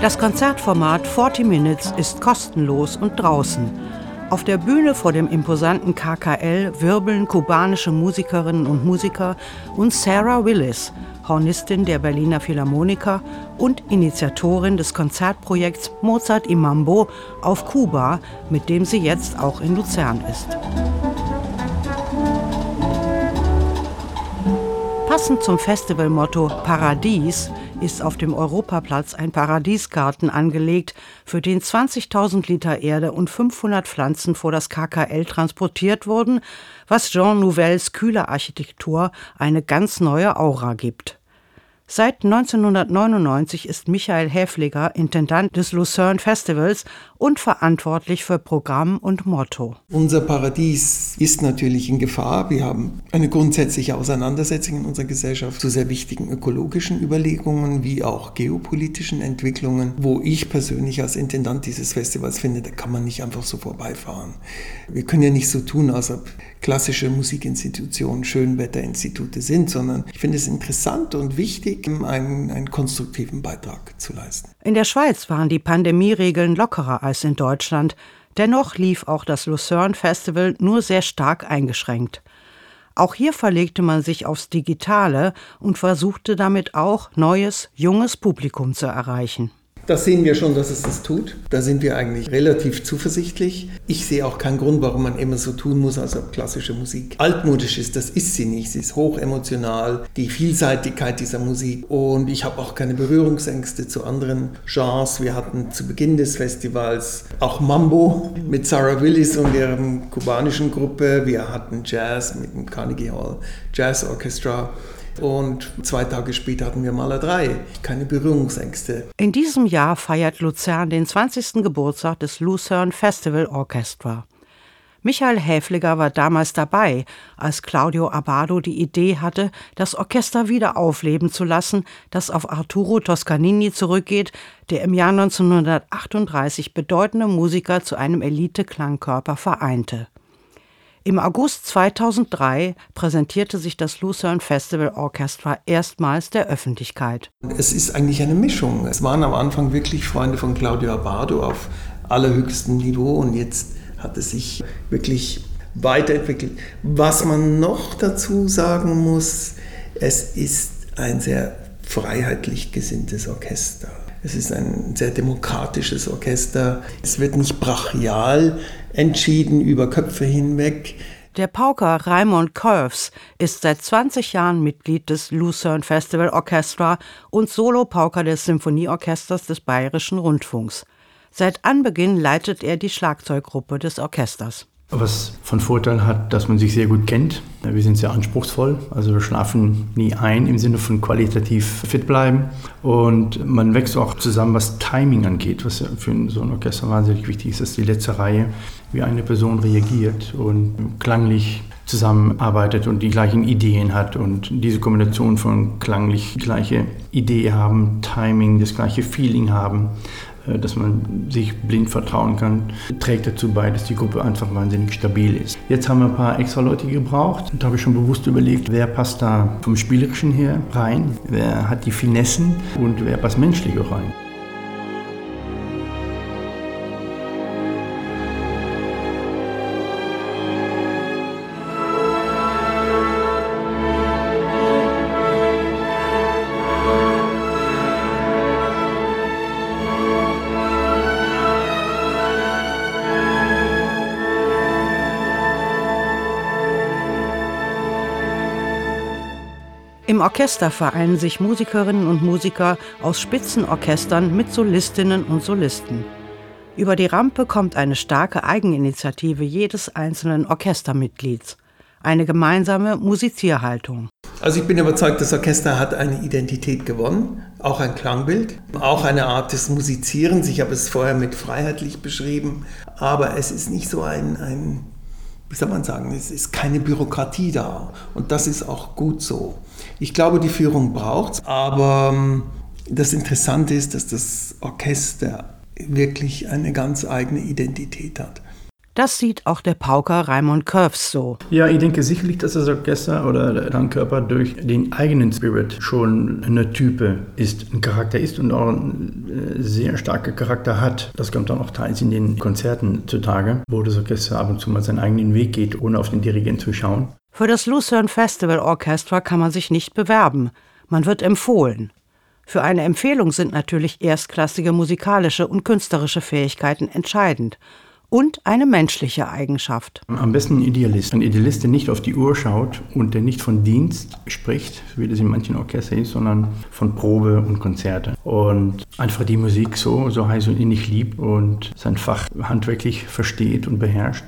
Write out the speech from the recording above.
Das Konzertformat 40 Minutes ist kostenlos und draußen. Auf der Bühne vor dem imposanten KKL wirbeln kubanische Musikerinnen und Musiker und Sarah Willis, Hornistin der Berliner Philharmoniker und Initiatorin des Konzertprojekts Mozart im Mambo auf Kuba, mit dem sie jetzt auch in Luzern ist. Passend zum Festivalmotto Paradies ist auf dem Europaplatz ein Paradiesgarten angelegt, für den 20.000 Liter Erde und 500 Pflanzen vor das KKL transportiert wurden, was Jean Nouvelles kühler Architektur eine ganz neue Aura gibt. Seit 1999 ist Michael Häfliger Intendant des Lucerne Festivals und verantwortlich für Programm und Motto. Unser Paradies ist natürlich in Gefahr. Wir haben eine grundsätzliche Auseinandersetzung in unserer Gesellschaft zu sehr wichtigen ökologischen Überlegungen wie auch geopolitischen Entwicklungen, wo ich persönlich als Intendant dieses Festivals finde, da kann man nicht einfach so vorbeifahren. Wir können ja nicht so tun, als ob klassische Musikinstitutionen Schönwetterinstitute sind, sondern ich finde es interessant und wichtig, einen, einen konstruktiven Beitrag zu leisten. In der Schweiz waren die Pandemieregeln lockerer als in Deutschland. Dennoch lief auch das Lucerne Festival nur sehr stark eingeschränkt. Auch hier verlegte man sich aufs Digitale und versuchte damit auch neues, junges Publikum zu erreichen. Das sehen wir schon, dass es das tut. Da sind wir eigentlich relativ zuversichtlich. Ich sehe auch keinen Grund, warum man immer so tun muss, als ob klassische Musik altmodisch ist. Das ist sie nicht. Sie ist hochemotional, die Vielseitigkeit dieser Musik. Und ich habe auch keine Berührungsängste zu anderen Genres. Wir hatten zu Beginn des Festivals auch Mambo mit Sarah Willis und ihrem kubanischen Gruppe. Wir hatten Jazz mit dem Carnegie Hall Jazz Orchestra. Und zwei Tage später hatten wir Maler 3. Keine Berührungsängste. In diesem Jahr feiert Luzern den 20. Geburtstag des Lucerne Festival Orchestra. Michael Häfliger war damals dabei, als Claudio Abado die Idee hatte, das Orchester wieder aufleben zu lassen, das auf Arturo Toscanini zurückgeht, der im Jahr 1938 bedeutende Musiker zu einem Elite-Klangkörper vereinte. Im August 2003 präsentierte sich das Lucerne Festival Orchestra erstmals der Öffentlichkeit. Es ist eigentlich eine Mischung. Es waren am Anfang wirklich Freunde von Claudio Abbado auf allerhöchstem Niveau und jetzt hat es sich wirklich weiterentwickelt. Was man noch dazu sagen muss, es ist ein sehr freiheitlich gesinntes Orchester. Es ist ein sehr demokratisches Orchester. Es wird nicht brachial entschieden über Köpfe hinweg. Der Pauker Raimond Curves ist seit 20 Jahren Mitglied des Lucerne Festival Orchestra und Solo-Pauker des Symphonieorchesters des Bayerischen Rundfunks. Seit Anbeginn leitet er die Schlagzeuggruppe des Orchesters. Was von Vorteil hat, dass man sich sehr gut kennt. Wir sind sehr anspruchsvoll, also wir schlafen nie ein im Sinne von qualitativ fit bleiben. Und man wächst auch zusammen, was Timing angeht, was für so ein Orchester wahnsinnig wichtig ist, dass die letzte Reihe wie eine Person reagiert und klanglich zusammenarbeitet und die gleichen Ideen hat und diese Kombination von klanglich gleiche Idee haben, Timing, das gleiche Feeling haben, äh, dass man sich blind vertrauen kann, trägt dazu bei, dass die Gruppe einfach wahnsinnig stabil ist. Jetzt haben wir ein paar extra Leute gebraucht und da habe ich schon bewusst überlegt, wer passt da vom Spielerischen her rein, wer hat die Finessen und wer passt menschlich rein. Im Orchester vereinen sich Musikerinnen und Musiker aus Spitzenorchestern mit Solistinnen und Solisten. Über die Rampe kommt eine starke Eigeninitiative jedes einzelnen Orchestermitglieds. Eine gemeinsame Musizierhaltung. Also ich bin überzeugt, das Orchester hat eine Identität gewonnen, auch ein Klangbild, auch eine Art des Musizierens. Ich habe es vorher mit freiheitlich beschrieben, aber es ist nicht so ein, ein wie soll man sagen, es ist keine Bürokratie da. Und das ist auch gut so. Ich glaube, die Führung braucht es, aber ähm, das Interessante ist, dass das Orchester wirklich eine ganz eigene Identität hat. Das sieht auch der Pauker Raimund Curves so. Ja, ich denke sicherlich, dass das Orchester oder der Klangkörper durch den eigenen Spirit schon eine Type ist, ein Charakter ist und auch einen äh, sehr starken Charakter hat. Das kommt dann auch teils in den Konzerten zutage, wo das Orchester ab und zu mal seinen eigenen Weg geht, ohne auf den Dirigent zu schauen. Für das Lucerne Festival Orchestra kann man sich nicht bewerben. Man wird empfohlen. Für eine Empfehlung sind natürlich erstklassige musikalische und künstlerische Fähigkeiten entscheidend und eine menschliche Eigenschaft. Am besten ein Idealist. Ein Idealist, der nicht auf die Uhr schaut und der nicht von Dienst spricht, wie das in manchen Orchestern ist, sondern von Probe und Konzerte. Und einfach die Musik so, so heiß und innig liebt und sein Fach handwerklich versteht und beherrscht.